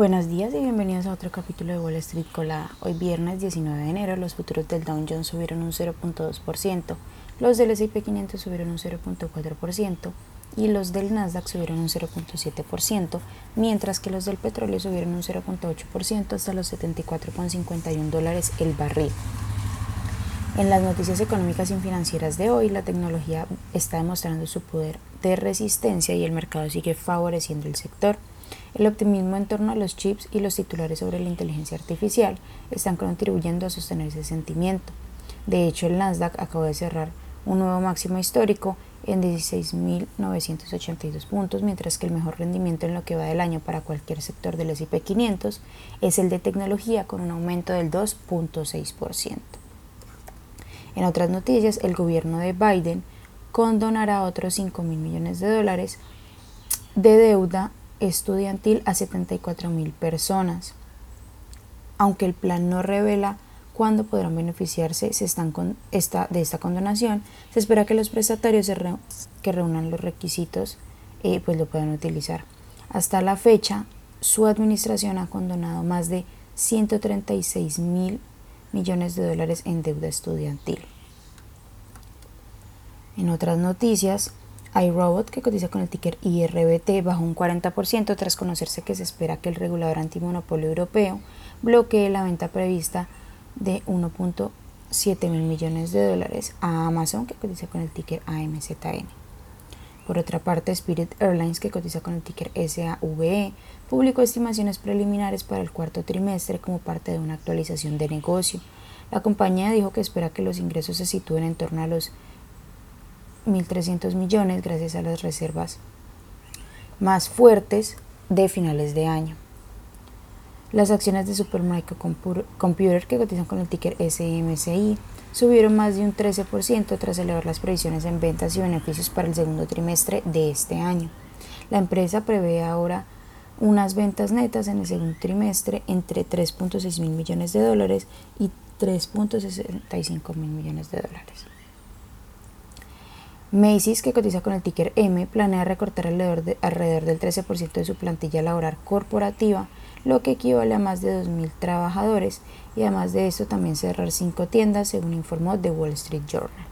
Buenos días y bienvenidos a otro capítulo de Wall Street Colada. Hoy viernes 19 de enero los futuros del Dow Jones subieron un 0.2%, los del S&P 500 subieron un 0.4% y los del Nasdaq subieron un 0.7%, mientras que los del petróleo subieron un 0.8% hasta los 74.51 dólares el barril. En las noticias económicas y financieras de hoy, la tecnología está demostrando su poder de resistencia y el mercado sigue favoreciendo el sector. El optimismo en torno a los chips y los titulares sobre la inteligencia artificial están contribuyendo a sostener ese sentimiento. De hecho, el Nasdaq acabó de cerrar un nuevo máximo histórico en 16.982 puntos, mientras que el mejor rendimiento en lo que va del año para cualquier sector del S&P 500 es el de tecnología con un aumento del 2.6%. En otras noticias, el gobierno de Biden condonará otros 5 mil millones de dólares de deuda estudiantil a 74 mil personas. Aunque el plan no revela cuándo podrán beneficiarse se están con esta, de esta condonación, se espera que los prestatarios que reúnan los requisitos eh, pues lo puedan utilizar. Hasta la fecha, su administración ha condonado más de 136 mil millones de dólares en deuda estudiantil. En otras noticias, iRobot, que cotiza con el ticker IRBT, bajó un 40% tras conocerse que se espera que el regulador antimonopolio europeo bloquee la venta prevista de 1.7 mil millones de dólares a Amazon, que cotiza con el ticker AMZN. Por otra parte, Spirit Airlines, que cotiza con el ticker SAVE, publicó estimaciones preliminares para el cuarto trimestre como parte de una actualización de negocio. La compañía dijo que espera que los ingresos se sitúen en torno a los 1.300 millones gracias a las reservas más fuertes de finales de año. Las acciones de Supermicro Computer que cotizan con el ticker SMCI subieron más de un 13% tras elevar las previsiones en ventas y beneficios para el segundo trimestre de este año. La empresa prevé ahora unas ventas netas en el segundo trimestre entre 3.6 mil millones de dólares y 3.65 mil millones de dólares. Macy's, que cotiza con el ticker M, planea recortar alrededor, de, alrededor del 13% de su plantilla laboral corporativa, lo que equivale a más de 2.000 trabajadores, y además de eso también cerrar cinco tiendas, según informó The Wall Street Journal.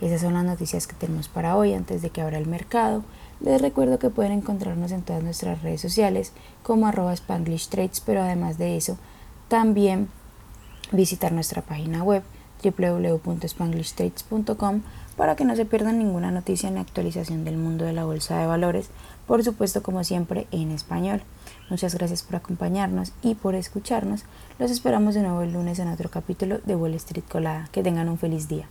Esas son las noticias que tenemos para hoy antes de que abra el mercado. Les recuerdo que pueden encontrarnos en todas nuestras redes sociales como arroba Spanglish Trades, pero además de eso, también visitar nuestra página web www.spanglishtrades.com para que no se pierdan ninguna noticia ni actualización del mundo de la bolsa de valores, por supuesto como siempre en español. Muchas gracias por acompañarnos y por escucharnos. Los esperamos de nuevo el lunes en otro capítulo de Wall Street Colada. Que tengan un feliz día.